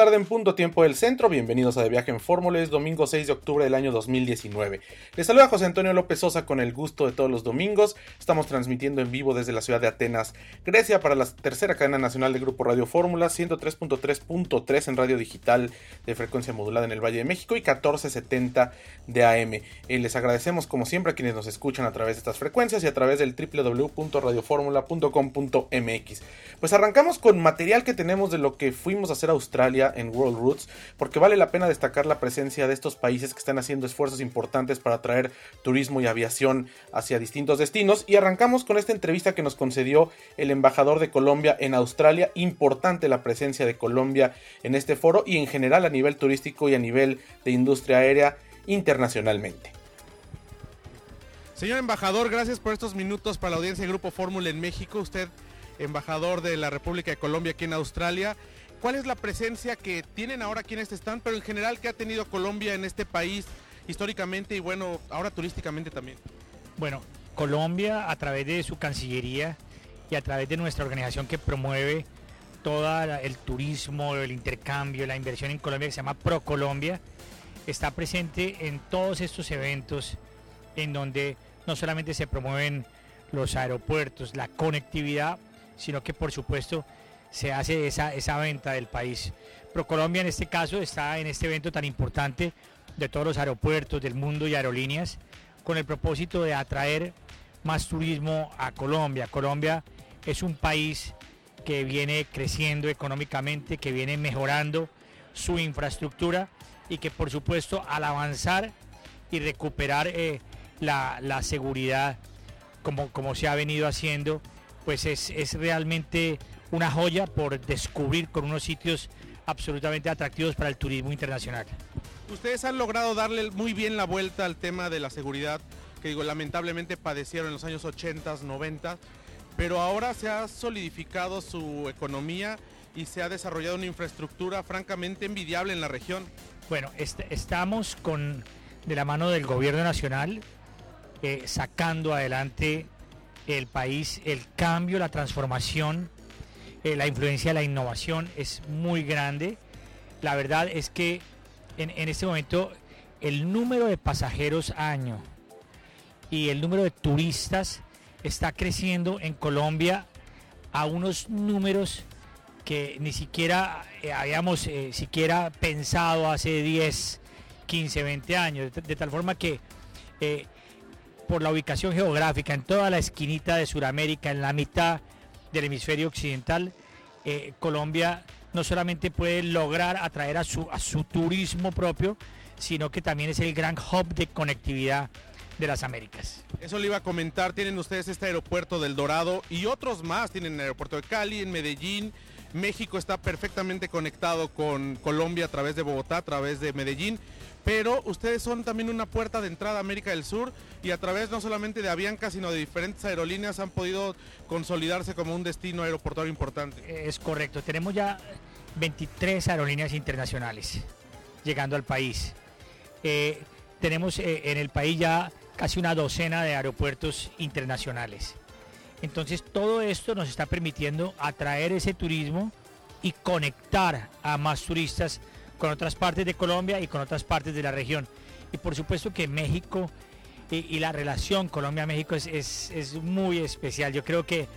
Tarde en punto tiempo del centro, bienvenidos a De Viaje en Fórmula, es domingo 6 de octubre del año 2019. Les saluda José Antonio López Sosa con el gusto de todos los domingos, estamos transmitiendo en vivo desde la ciudad de Atenas, Grecia para la tercera cadena nacional de Grupo Radio Fórmula, 103.3.3 en radio digital de frecuencia modulada en el Valle de México y 1470 de AM. Eh, les agradecemos como siempre a quienes nos escuchan a través de estas frecuencias y a través del www.radioformula.com.mx. Pues arrancamos con material que tenemos de lo que fuimos a hacer a Australia en World Roots, porque vale la pena destacar la presencia de estos países que están haciendo esfuerzos importantes para atraer turismo y aviación hacia distintos destinos. Y arrancamos con esta entrevista que nos concedió el embajador de Colombia en Australia. Importante la presencia de Colombia en este foro y en general a nivel turístico y a nivel de industria aérea internacionalmente. Señor embajador, gracias por estos minutos para la audiencia de Grupo Fórmula en México. Usted, embajador de la República de Colombia aquí en Australia. ¿Cuál es la presencia que tienen ahora aquí en este stand, pero en general que ha tenido Colombia en este país históricamente y bueno, ahora turísticamente también? Bueno, Colombia a través de su Cancillería y a través de nuestra organización que promueve todo el turismo, el intercambio, la inversión en Colombia que se llama ProColombia, está presente en todos estos eventos en donde no solamente se promueven los aeropuertos, la conectividad, sino que por supuesto se hace esa, esa venta del país. ProColombia en este caso está en este evento tan importante de todos los aeropuertos del mundo y aerolíneas con el propósito de atraer más turismo a Colombia. Colombia es un país que viene creciendo económicamente, que viene mejorando su infraestructura y que por supuesto al avanzar y recuperar eh, la, seguridad como, como se ha venido haciendo, pues es, es realmente una joya por descubrir con unos sitios absolutamente atractivos para el turismo internacional. Ustedes han logrado darle muy bien la vuelta al tema de la seguridad, que digo, lamentablemente padecieron en los años 80, 90, pero ahora se ha solidificado su economía y se ha desarrollado una infraestructura francamente envidiable en la región. Bueno, estamos con, de la mano del gobierno nacional, eh, sacando adelante el país, el cambio, la transformación eh, la influencia de la innovación es muy grande. La verdad es que en, este momento el número de pasajeros año y el número de turistas está creciendo en Colombia a unos números que ni siquiera eh, habíamos eh, siquiera pensado hace 10, 15, 20 años. De, tal forma que por la ubicación geográfica en toda la esquinita de Sudamérica, en la mitad del hemisferio occidental, eh, Colombia no solamente puede lograr atraer a su, a su turismo propio, sino que también es el gran hub de conectividad de las Américas. Eso le iba a comentar, tienen ustedes este aeropuerto del Dorado y otros más, tienen el aeropuerto de Cali, en Medellín, México está perfectamente conectado con Colombia a través de Bogotá, a través de Medellín pero ustedes son también una puerta de entrada a América del Sur y a través no solamente de Avianca, sino de diferentes aerolíneas han podido consolidarse como un destino aeroportuario importante. Es correcto, tenemos ya 23 aerolíneas internacionales llegando al país. Eh, tenemos eh, en el país ya casi una docena de aeropuertos internacionales. Entonces todo esto nos está permitiendo atraer ese turismo y conectar a más turistas con otras partes de Colombia y con otras partes de la región. Y por supuesto que México y, la relación Colombia-México es, muy especial. Yo creo que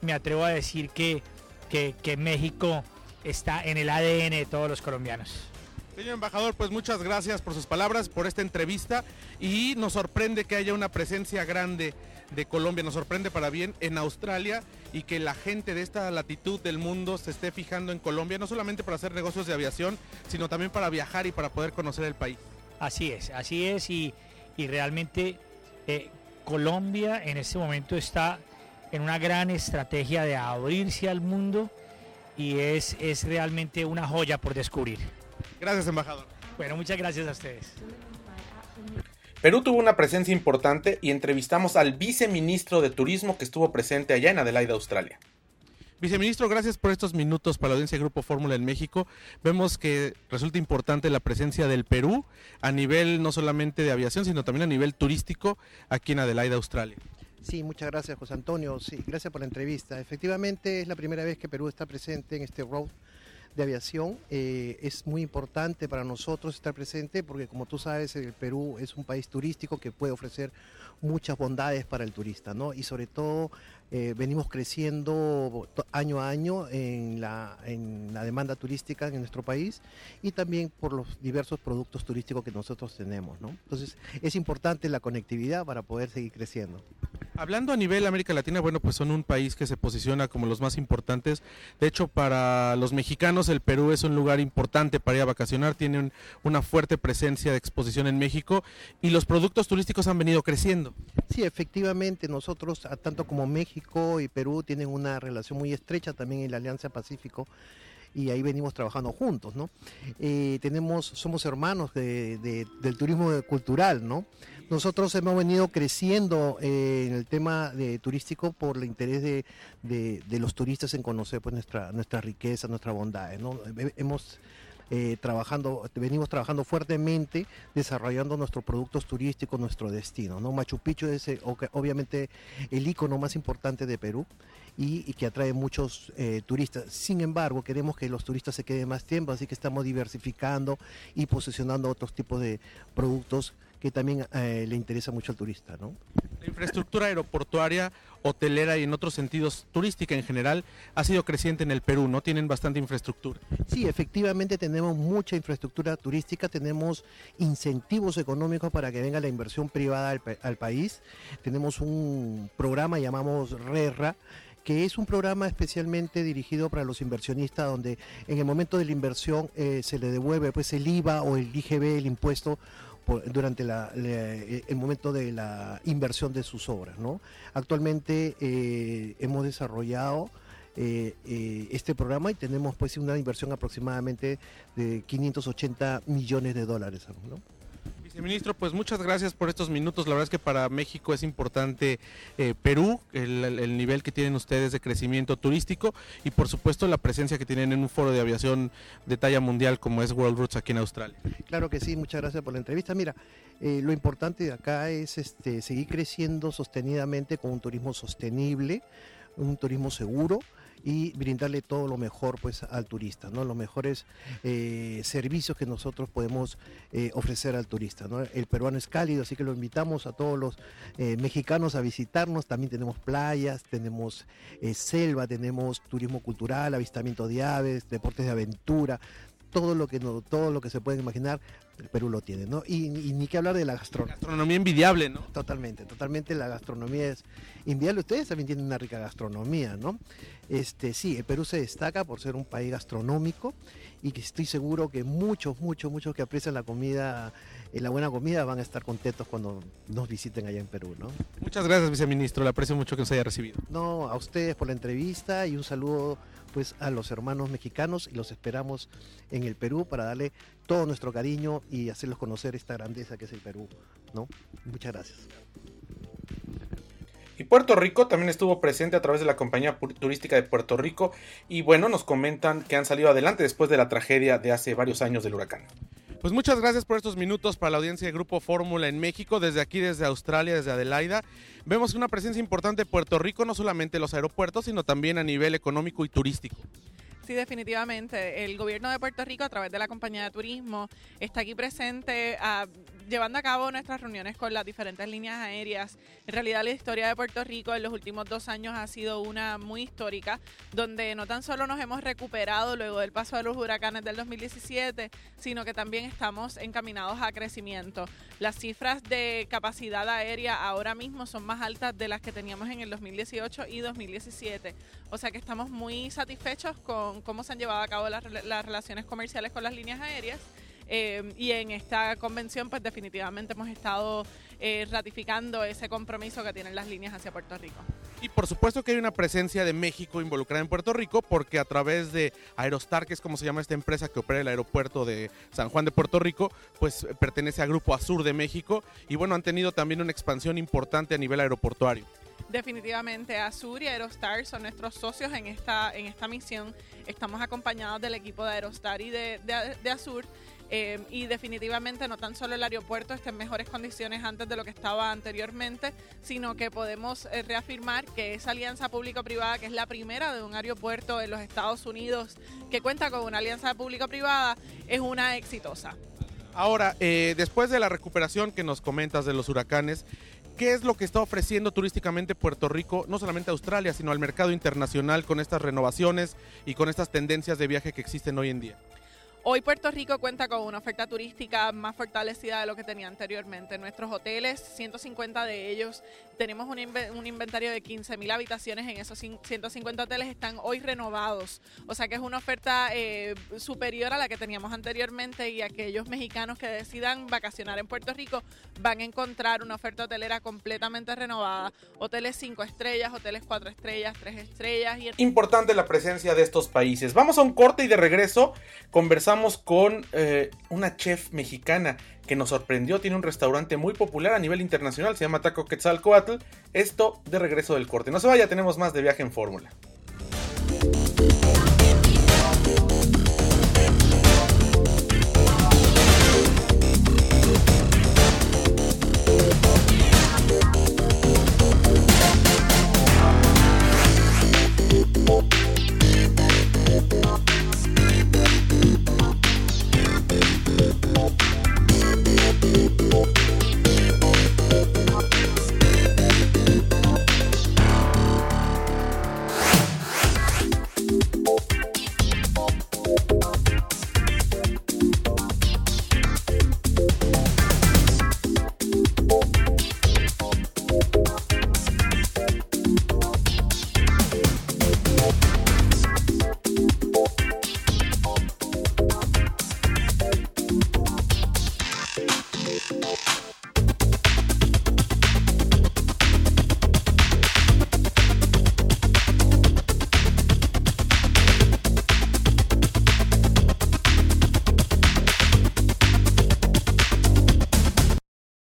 me atrevo a decir que, que, México está en el ADN de todos los colombianos. Señor embajador, pues muchas gracias por sus palabras, por esta entrevista y nos sorprende que haya una presencia grande de Colombia, nos sorprende para bien en Australia y que la gente de esta latitud del mundo se esté fijando en Colombia, no solamente para hacer negocios de aviación, sino también para viajar y para poder conocer el país. Así es, así es y, y realmente eh, Colombia en este momento está en una gran estrategia de abrirse al mundo y es, es realmente una joya por descubrir. Gracias, embajador. Bueno, muchas gracias a ustedes. Perú tuvo una presencia importante y entrevistamos al viceministro de Turismo que estuvo presente allá en Adelaida, Australia. Viceministro, gracias por estos minutos para la audiencia de Grupo Fórmula en México. Vemos que resulta importante la presencia del Perú a nivel no solamente de aviación, sino también a nivel turístico aquí en Adelaida, Australia. Sí, muchas gracias José Antonio. Sí, gracias por la entrevista. Efectivamente es la primera vez que Perú está presente en este road de aviación. Eh, es muy importante para nosotros estar presente porque como tú sabes el Perú es un país turístico que puede ofrecer muchas bondades para el turista, ¿no? Y sobre todo eh, venimos creciendo año a año en la, en la demanda turística en nuestro país y también por los diversos productos turísticos que nosotros tenemos, ¿no? Entonces es importante la conectividad para poder seguir creciendo. Hablando a nivel América Latina, bueno, pues son un país que se posiciona como los más importantes. De hecho, para los mexicanos el Perú es un lugar importante para ir a vacacionar, tienen una fuerte presencia de exposición en México y los productos turísticos han venido creciendo. Sí, efectivamente, nosotros, tanto como México y Perú, tienen una relación muy estrecha también en la Alianza Pacífico y ahí venimos trabajando juntos, ¿no? Eh, tenemos, somos hermanos de, de, del turismo cultural, ¿no? Nosotros hemos venido creciendo eh, en el tema de turístico por el interés de, los turistas en conocer pues nuestra, nuestra riqueza, nuestra bondad. Hemos eh, trabajando, venimos trabajando fuertemente desarrollando nuestros productos turísticos, nuestro destino. ¿no? Machu Picchu es eh, obviamente el icono más importante de Perú y, y que atrae muchos eh, turistas. Sin embargo, queremos que los turistas se queden más tiempo, así que estamos diversificando y posicionando otros tipos de productos que también eh, le interesa mucho al turista. ¿no? La infraestructura aeroportuaria, hotelera y en otros sentidos turística en general ha sido creciente en el Perú, ¿no? Tienen bastante infraestructura. Sí, efectivamente tenemos mucha infraestructura turística, tenemos incentivos económicos para que venga la inversión privada al, al país. Tenemos un programa llamamos RERRA que es un programa especialmente dirigido para los inversionistas donde en el momento de la inversión eh, se le devuelve pues el IVA o el IGB, el impuesto durante la, el momento de la inversión de sus obras. ¿no? Actualmente eh, hemos desarrollado eh, eh, este programa y tenemos pues una inversión aproximadamente de 580 millones de dólares. ¿no? Viceministro, pues muchas gracias por estos minutos. La verdad es que para México es importante eh, Perú, el, el, nivel que tienen ustedes de crecimiento turístico y por supuesto la presencia que tienen en un foro de aviación de talla mundial como es World Routes aquí en Australia. Claro que sí, muchas gracias por la entrevista. Mira, eh, lo importante de acá es este, seguir creciendo sostenidamente con un turismo sostenible, un turismo seguro y brindarle todo lo mejor pues al turista, ¿no? los mejores eh, servicios que nosotros podemos eh, ofrecer al turista. ¿no? El peruano es cálido, así que lo invitamos a todos los eh, mexicanos a visitarnos. También tenemos playas, tenemos selva, tenemos turismo cultural, avistamiento de aves, deportes de aventura, todo lo que no, todo lo que se pueden imaginar, el Perú lo tiene, ¿no? Y, y ni que hablar de la gastronomía. Gastronomía envidiable, ¿no? Totalmente, totalmente la gastronomía es envidiable. Ustedes también tienen una rica gastronomía, ¿no? Este, sí, el Perú se destaca por ser un país gastronómico y que estoy seguro que muchos, muchos, muchos que aprecian la comida, eh, la buena comida, van a estar contentos cuando nos visiten allá en Perú, ¿no? Muchas gracias, viceministro. Le aprecio mucho que nos haya recibido. No, a ustedes por la entrevista y un saludo pues a los hermanos mexicanos y los esperamos en el Perú para darle todo nuestro cariño y hacerlos conocer esta grandeza que es el Perú, ¿no? Muchas gracias. Y Puerto Rico también estuvo presente a través de la compañía turística de Puerto Rico y bueno, nos comentan que han salido adelante después de la tragedia de hace varios años del huracán. Pues muchas gracias por estos minutos para la audiencia de Grupo Fórmula en México, desde aquí, desde Australia, desde Adelaida. Vemos una presencia importante de Puerto Rico, no solamente en los aeropuertos, sino también a nivel económico y turístico. Sí, definitivamente. El gobierno de Puerto Rico, a través de la compañía de turismo, está aquí presente uh, llevando a cabo nuestras reuniones con las diferentes líneas aéreas. En realidad, la historia de Puerto Rico en los últimos dos años ha sido una muy histórica, donde no tan solo nos hemos recuperado luego del paso de los huracanes del 2017, sino que también estamos encaminados a crecimiento. Las cifras de capacidad aérea ahora mismo son más altas de las que teníamos en el 2018 y 2017. O sea que estamos muy satisfechos con cómo se han llevado a cabo las, las relaciones comerciales con las líneas aéreas Eh, y en esta convención, pues definitivamente hemos estado eh, ratificando ese compromiso que tienen las líneas hacia Puerto Rico. Y por supuesto que hay una presencia de México involucrada en Puerto Rico porque a través de Aerostar, que es como se llama esta empresa que opera el aeropuerto de San Juan de Puerto Rico, pues pertenece al Grupo Azur de México y bueno, han tenido también una expansión importante a nivel aeroportuario. Definitivamente Azur y Aerostar son nuestros socios en esta, en esta misión. Estamos acompañados del equipo de Aerostar y de, de, de Azur eh, y definitivamente no tan solo el aeropuerto está en mejores condiciones antes de lo que estaba anteriormente, sino que podemos eh, reafirmar que esa alianza público-privada, que es la primera de un aeropuerto en los Estados Unidos que cuenta con una alianza público-privada, es una exitosa. Ahora, eh, después de la recuperación que nos comentas de los huracanes, ¿qué es lo que está ofreciendo turísticamente Puerto Rico, no solamente a Australia, sino al mercado internacional con estas renovaciones y con estas tendencias de viaje que existen hoy en día? Hoy Puerto Rico cuenta con una oferta turística más fortalecida de lo que tenía anteriormente. Nuestros hoteles, 150 de ellos, tenemos un, inventario de 15.000 habitaciones en esos 150 hoteles, están hoy renovados. O sea que es una oferta eh, superior a la que teníamos anteriormente y aquellos mexicanos que decidan vacacionar en Puerto Rico van a encontrar una oferta hotelera completamente renovada. Hoteles 5 estrellas, hoteles 4 estrellas, 3 estrellas. Y... Importante la presencia de estos países. Vamos a un corte y de regreso conversamos con eh, una chef mexicana que nos sorprendió. Tiene un restaurante muy popular a nivel internacional, se llama Taco Quetzalcoatl. Esto de regreso del corte. No se vaya, tenemos más de viaje en fórmula.